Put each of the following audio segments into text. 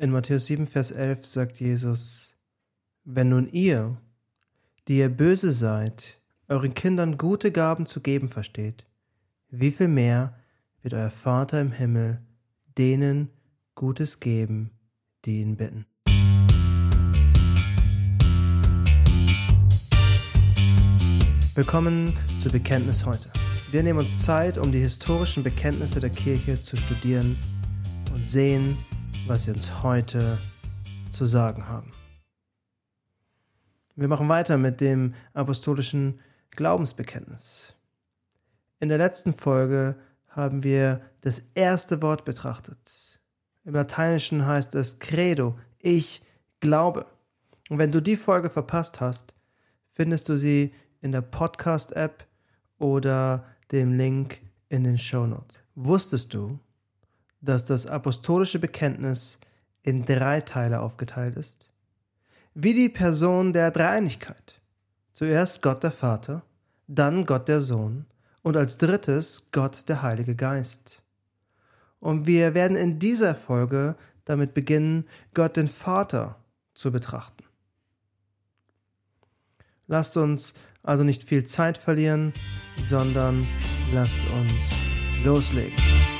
In Matthäus 7, Vers 11 sagt Jesus, Wenn nun ihr, die ihr böse seid, euren Kindern gute Gaben zu geben versteht, wie viel mehr wird euer Vater im Himmel denen Gutes geben, die ihn bitten. Willkommen zu Bekenntnis heute. Wir nehmen uns Zeit, um die historischen Bekenntnisse der Kirche zu studieren und sehen, was sie uns heute zu sagen haben. Wir machen weiter mit dem apostolischen Glaubensbekenntnis. In der letzten Folge haben wir das erste Wort betrachtet. Im Lateinischen heißt es Credo, ich glaube. Und wenn du die Folge verpasst hast, findest du sie in der Podcast-App oder dem Link in den Show Notes. Wusstest du, dass das apostolische Bekenntnis in drei Teile aufgeteilt ist. Wie die Person der Dreieinigkeit. Zuerst Gott der Vater, dann Gott der Sohn und als drittes Gott der Heilige Geist. Und wir werden in dieser Folge damit beginnen, Gott den Vater zu betrachten. Lasst uns also nicht viel Zeit verlieren, sondern lasst uns loslegen.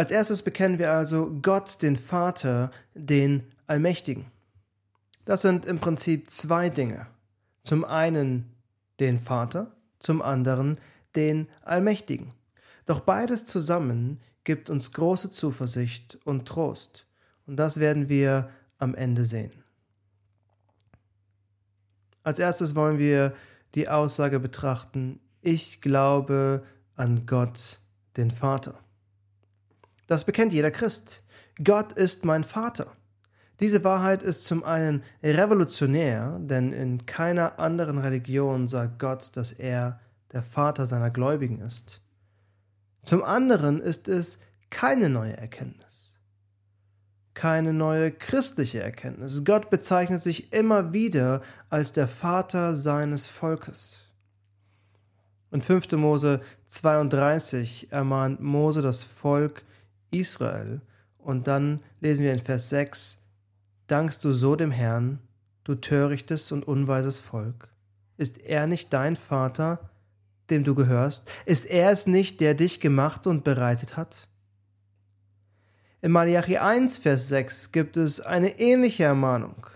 Als erstes bekennen wir also Gott, den Vater, den Allmächtigen. Das sind im Prinzip zwei Dinge. Zum einen den Vater, zum anderen den Allmächtigen. Doch beides zusammen gibt uns große Zuversicht und Trost. Und das werden wir am Ende sehen. Als erstes wollen wir die Aussage betrachten, ich glaube an Gott, den Vater. Das bekennt jeder Christ. Gott ist mein Vater. Diese Wahrheit ist zum einen revolutionär, denn in keiner anderen Religion sagt Gott, dass er der Vater seiner Gläubigen ist. Zum anderen ist es keine neue Erkenntnis, keine neue christliche Erkenntnis. Gott bezeichnet sich immer wieder als der Vater seines Volkes. In 5. Mose 32 ermahnt Mose das Volk, Israel. Und dann lesen wir in Vers 6, Dankst du so dem Herrn, du törichtes und unweises Volk? Ist er nicht dein Vater, dem du gehörst? Ist er es nicht, der dich gemacht und bereitet hat? In Malachi 1, Vers 6 gibt es eine ähnliche Ermahnung.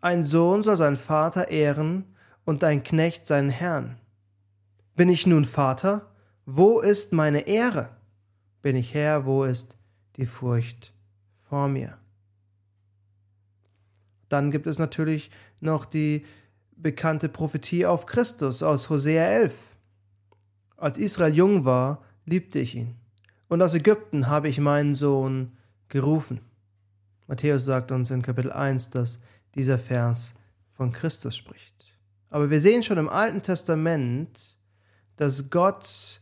Ein Sohn soll seinen Vater ehren und ein Knecht seinen Herrn. Bin ich nun Vater? Wo ist meine Ehre? Bin ich Herr, wo ist die Furcht vor mir? Dann gibt es natürlich noch die bekannte Prophetie auf Christus aus Hosea 11. Als Israel jung war, liebte ich ihn. Und aus Ägypten habe ich meinen Sohn gerufen. Matthäus sagt uns in Kapitel 1, dass dieser Vers von Christus spricht. Aber wir sehen schon im Alten Testament, dass Gott,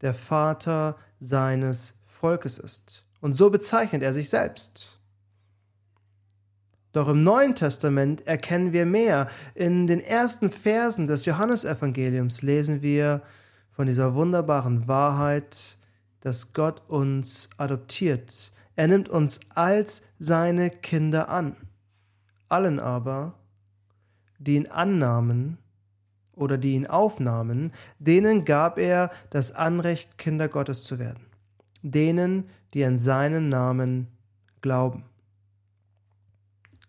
der Vater, seines Volkes ist. Und so bezeichnet er sich selbst. Doch im Neuen Testament erkennen wir mehr. In den ersten Versen des Johannesevangeliums lesen wir von dieser wunderbaren Wahrheit, dass Gott uns adoptiert. Er nimmt uns als seine Kinder an. Allen aber, die ihn annahmen oder die ihn aufnahmen, denen gab er das Anrecht, Kinder Gottes zu werden denen, die an seinen Namen glauben.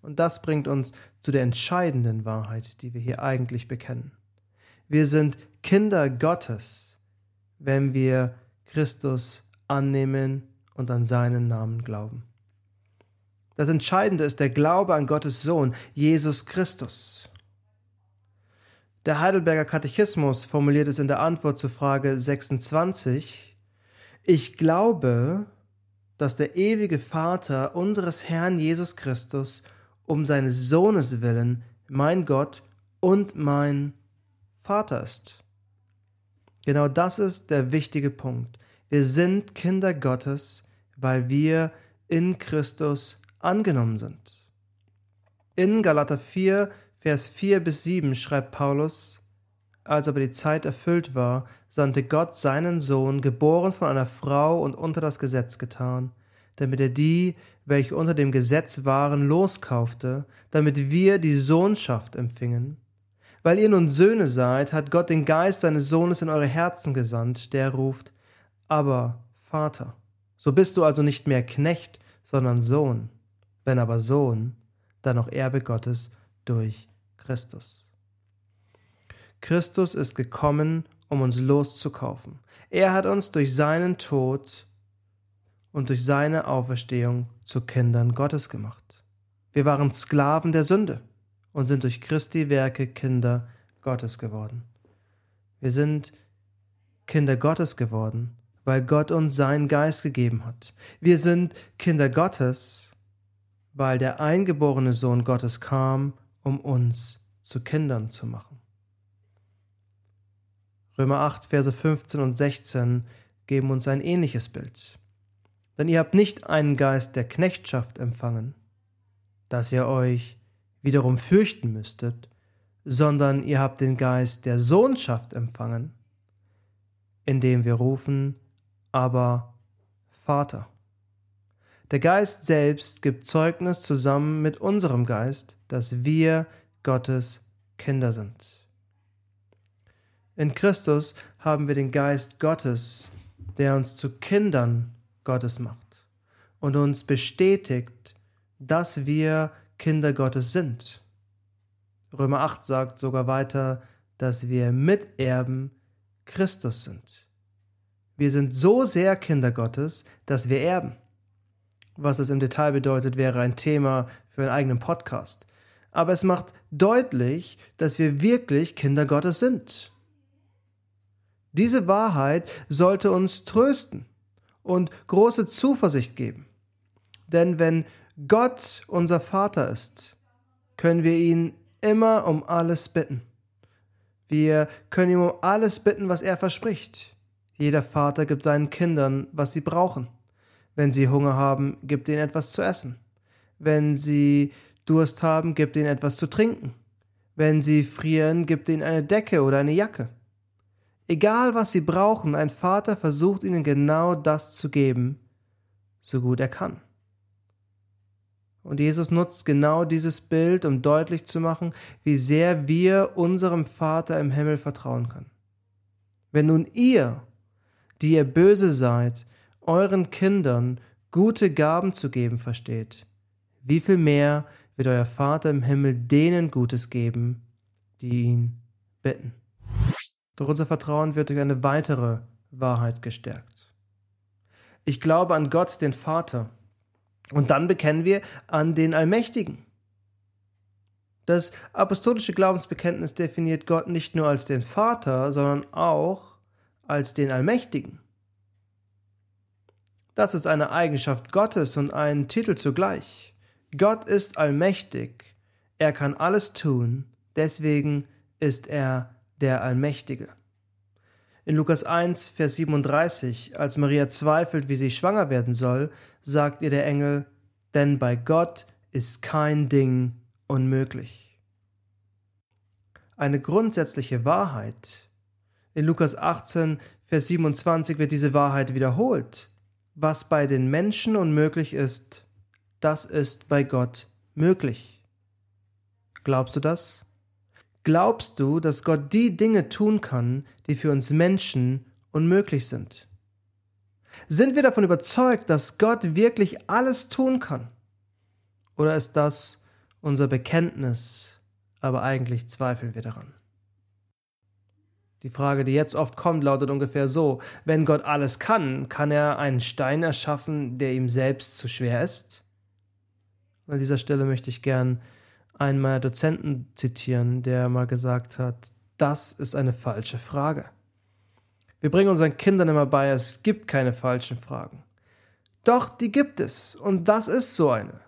Und das bringt uns zu der entscheidenden Wahrheit, die wir hier eigentlich bekennen. Wir sind Kinder Gottes, wenn wir Christus annehmen und an seinen Namen glauben. Das Entscheidende ist der Glaube an Gottes Sohn, Jesus Christus. Der Heidelberger Katechismus formuliert es in der Antwort zur Frage 26. Ich glaube, dass der ewige Vater unseres Herrn Jesus Christus um seines Sohnes willen mein Gott und mein Vater ist. Genau das ist der wichtige Punkt. Wir sind Kinder Gottes, weil wir in Christus angenommen sind. In Galater 4, Vers 4 bis 7 schreibt Paulus, als aber die Zeit erfüllt war, sandte Gott seinen Sohn, geboren von einer Frau und unter das Gesetz getan, damit er die, welche unter dem Gesetz waren, loskaufte, damit wir die Sohnschaft empfingen. Weil ihr nun Söhne seid, hat Gott den Geist seines Sohnes in eure Herzen gesandt, der ruft, aber Vater. So bist du also nicht mehr Knecht, sondern Sohn. Wenn aber Sohn, dann auch Erbe Gottes durch Christus. Christus ist gekommen, um uns loszukaufen. Er hat uns durch seinen Tod und durch seine Auferstehung zu Kindern Gottes gemacht. Wir waren Sklaven der Sünde und sind durch Christi Werke Kinder Gottes geworden. Wir sind Kinder Gottes geworden, weil Gott uns seinen Geist gegeben hat. Wir sind Kinder Gottes, weil der eingeborene Sohn Gottes kam, um uns zu Kindern zu machen. Römer 8, Verse 15 und 16 geben uns ein ähnliches Bild. Denn ihr habt nicht einen Geist der Knechtschaft empfangen, dass ihr euch wiederum fürchten müsstet, sondern ihr habt den Geist der Sohnschaft empfangen, indem wir rufen, aber Vater. Der Geist selbst gibt Zeugnis zusammen mit unserem Geist, dass wir Gottes Kinder sind. In Christus haben wir den Geist Gottes, der uns zu Kindern Gottes macht und uns bestätigt, dass wir Kinder Gottes sind. Römer 8 sagt sogar weiter, dass wir Miterben Christus sind. Wir sind so sehr Kinder Gottes, dass wir erben. Was es im Detail bedeutet, wäre ein Thema für einen eigenen Podcast. Aber es macht deutlich, dass wir wirklich Kinder Gottes sind. Diese Wahrheit sollte uns trösten und große Zuversicht geben. Denn wenn Gott unser Vater ist, können wir ihn immer um alles bitten. Wir können ihm um alles bitten, was er verspricht. Jeder Vater gibt seinen Kindern, was sie brauchen. Wenn sie Hunger haben, gibt ihnen etwas zu essen. Wenn sie Durst haben, gibt ihnen etwas zu trinken. Wenn sie frieren, gibt ihnen eine Decke oder eine Jacke. Egal was sie brauchen, ein Vater versucht ihnen genau das zu geben, so gut er kann. Und Jesus nutzt genau dieses Bild, um deutlich zu machen, wie sehr wir unserem Vater im Himmel vertrauen können. Wenn nun ihr, die ihr böse seid, euren Kindern gute Gaben zu geben versteht, wie viel mehr wird euer Vater im Himmel denen Gutes geben, die ihn bitten. Doch unser Vertrauen wird durch eine weitere Wahrheit gestärkt. Ich glaube an Gott, den Vater. Und dann bekennen wir an den Allmächtigen. Das apostolische Glaubensbekenntnis definiert Gott nicht nur als den Vater, sondern auch als den Allmächtigen. Das ist eine Eigenschaft Gottes und ein Titel zugleich. Gott ist allmächtig, er kann alles tun, deswegen ist er der Allmächtige. In Lukas 1, Vers 37, als Maria zweifelt, wie sie schwanger werden soll, sagt ihr der Engel, denn bei Gott ist kein Ding unmöglich. Eine grundsätzliche Wahrheit. In Lukas 18, Vers 27 wird diese Wahrheit wiederholt. Was bei den Menschen unmöglich ist, das ist bei Gott möglich. Glaubst du das? Glaubst du, dass Gott die Dinge tun kann, die für uns Menschen unmöglich sind? Sind wir davon überzeugt, dass Gott wirklich alles tun kann? Oder ist das unser Bekenntnis, aber eigentlich zweifeln wir daran. Die Frage, die jetzt oft kommt, lautet ungefähr so, wenn Gott alles kann, kann er einen Stein erschaffen, der ihm selbst zu schwer ist? An dieser Stelle möchte ich gern einen meiner Dozenten zitieren, der mal gesagt hat, das ist eine falsche Frage. Wir bringen unseren Kindern immer bei, es gibt keine falschen Fragen. Doch, die gibt es, und das ist so eine.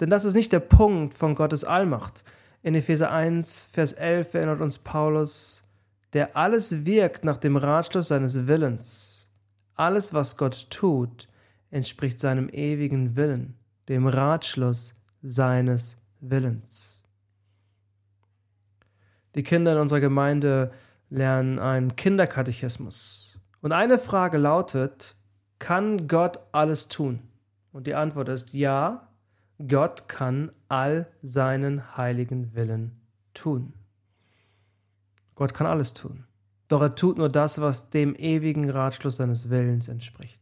Denn das ist nicht der Punkt von Gottes Allmacht. In Epheser 1, Vers 11 erinnert uns Paulus, der alles wirkt nach dem Ratschluss seines Willens. Alles, was Gott tut, entspricht seinem ewigen Willen, dem Ratschluss seines Willens. Die Kinder in unserer Gemeinde lernen einen Kinderkatechismus. Und eine Frage lautet, kann Gott alles tun? Und die Antwort ist ja, Gott kann all seinen heiligen Willen tun. Gott kann alles tun. Doch er tut nur das, was dem ewigen Ratschluss seines Willens entspricht.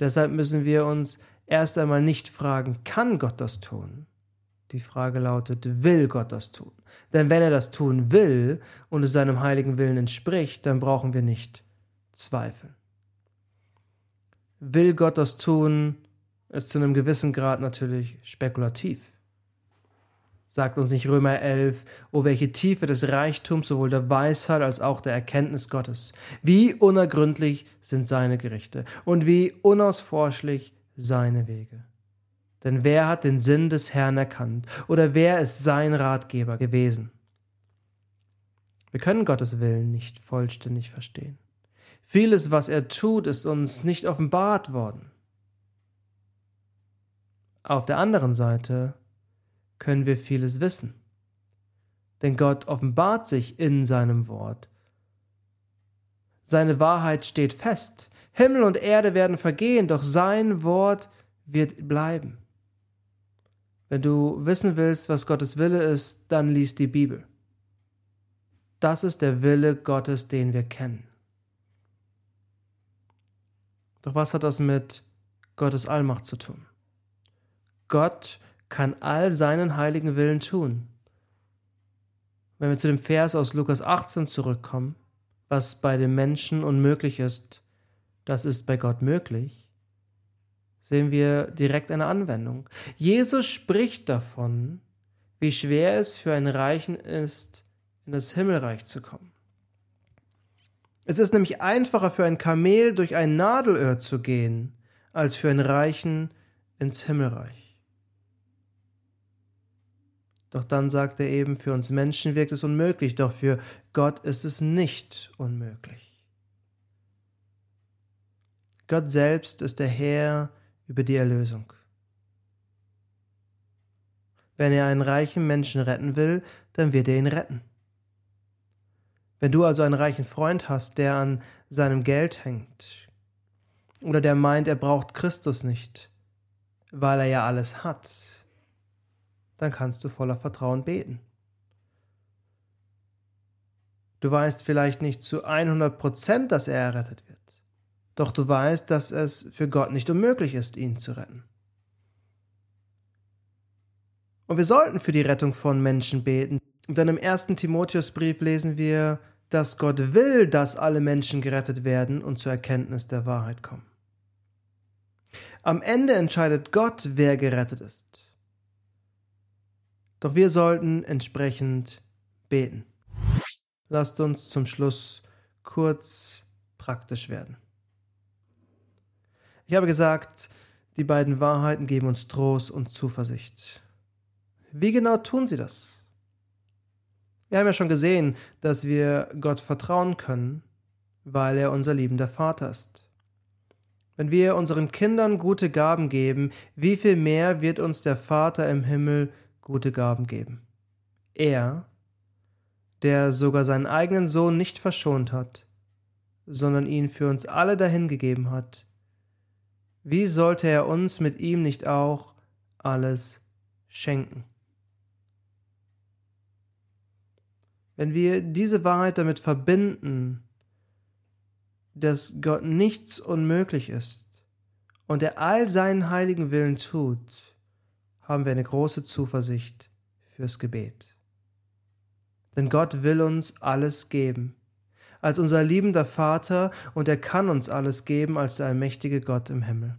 Deshalb müssen wir uns erst einmal nicht fragen, kann Gott das tun? Die Frage lautet, will Gott das tun? Denn wenn er das tun will und es seinem heiligen Willen entspricht, dann brauchen wir nicht zweifeln. Will Gott das tun, ist zu einem gewissen Grad natürlich spekulativ sagt uns nicht Römer 11, o welche Tiefe des Reichtums sowohl der Weisheit als auch der Erkenntnis Gottes. Wie unergründlich sind seine Gerichte und wie unausforschlich seine Wege. Denn wer hat den Sinn des Herrn erkannt oder wer ist sein Ratgeber gewesen? Wir können Gottes Willen nicht vollständig verstehen. Vieles, was er tut, ist uns nicht offenbart worden. Auf der anderen Seite können wir vieles wissen. Denn Gott offenbart sich in seinem Wort. Seine Wahrheit steht fest. Himmel und Erde werden vergehen, doch sein Wort wird bleiben. Wenn du wissen willst, was Gottes Wille ist, dann lies die Bibel. Das ist der Wille Gottes, den wir kennen. Doch was hat das mit Gottes Allmacht zu tun? Gott kann all seinen heiligen Willen tun. Wenn wir zu dem Vers aus Lukas 18 zurückkommen, was bei dem Menschen unmöglich ist, das ist bei Gott möglich, sehen wir direkt eine Anwendung. Jesus spricht davon, wie schwer es für einen Reichen ist, in das Himmelreich zu kommen. Es ist nämlich einfacher für ein Kamel durch ein Nadelöhr zu gehen, als für einen Reichen ins Himmelreich. Doch dann sagt er eben, für uns Menschen wirkt es unmöglich, doch für Gott ist es nicht unmöglich. Gott selbst ist der Herr über die Erlösung. Wenn er einen reichen Menschen retten will, dann wird er ihn retten. Wenn du also einen reichen Freund hast, der an seinem Geld hängt, oder der meint, er braucht Christus nicht, weil er ja alles hat, dann kannst du voller Vertrauen beten. Du weißt vielleicht nicht zu 100 Prozent, dass er errettet wird. Doch du weißt, dass es für Gott nicht unmöglich ist, ihn zu retten. Und wir sollten für die Rettung von Menschen beten. Denn im ersten Timotheusbrief lesen wir, dass Gott will, dass alle Menschen gerettet werden und zur Erkenntnis der Wahrheit kommen. Am Ende entscheidet Gott, wer gerettet ist. Doch wir sollten entsprechend beten. Lasst uns zum Schluss kurz praktisch werden. Ich habe gesagt, die beiden Wahrheiten geben uns Trost und Zuversicht. Wie genau tun sie das? Wir haben ja schon gesehen, dass wir Gott vertrauen können, weil er unser liebender Vater ist. Wenn wir unseren Kindern gute Gaben geben, wie viel mehr wird uns der Vater im Himmel gute Gaben geben. Er, der sogar seinen eigenen Sohn nicht verschont hat, sondern ihn für uns alle dahingegeben hat, wie sollte er uns mit ihm nicht auch alles schenken? Wenn wir diese Wahrheit damit verbinden, dass Gott nichts unmöglich ist und er all seinen heiligen Willen tut, haben wir eine große Zuversicht fürs Gebet. Denn Gott will uns alles geben. Als unser liebender Vater und er kann uns alles geben als der allmächtige Gott im Himmel.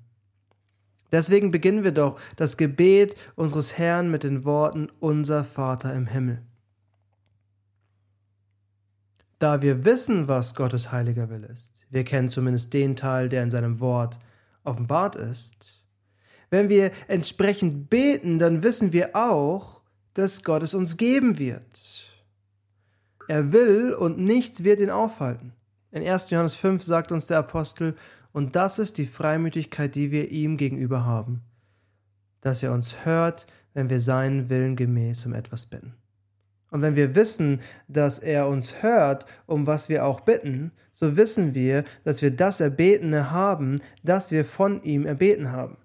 Deswegen beginnen wir doch das Gebet unseres Herrn mit den Worten Unser Vater im Himmel. Da wir wissen, was Gottes heiliger Wille ist, wir kennen zumindest den Teil, der in seinem Wort offenbart ist, wenn wir entsprechend beten, dann wissen wir auch, dass Gott es uns geben wird. Er will und nichts wird ihn aufhalten. In 1. Johannes 5 sagt uns der Apostel, und das ist die Freimütigkeit, die wir ihm gegenüber haben, dass er uns hört, wenn wir seinen Willen gemäß um etwas bitten. Und wenn wir wissen, dass er uns hört, um was wir auch bitten, so wissen wir, dass wir das Erbetene haben, das wir von ihm erbeten haben.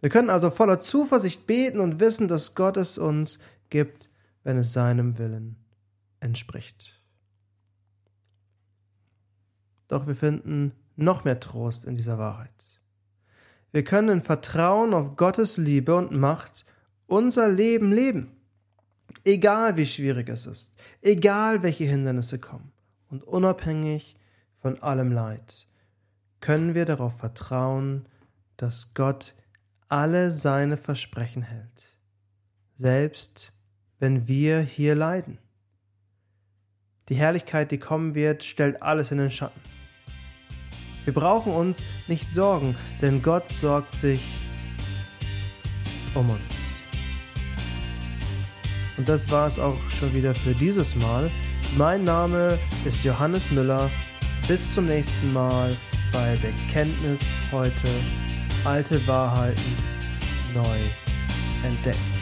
Wir können also voller Zuversicht beten und wissen, dass Gott es uns gibt, wenn es seinem Willen entspricht. Doch wir finden noch mehr Trost in dieser Wahrheit. Wir können in Vertrauen auf Gottes Liebe und Macht unser Leben leben. Egal wie schwierig es ist, egal welche Hindernisse kommen und unabhängig von allem Leid, können wir darauf vertrauen, dass Gott alle seine Versprechen hält, selbst wenn wir hier leiden. Die Herrlichkeit, die kommen wird, stellt alles in den Schatten. Wir brauchen uns nicht sorgen, denn Gott sorgt sich um uns. Und das war es auch schon wieder für dieses Mal. Mein Name ist Johannes Müller. Bis zum nächsten Mal bei Bekenntnis heute. Alte Wahrheiten neu entdeckt.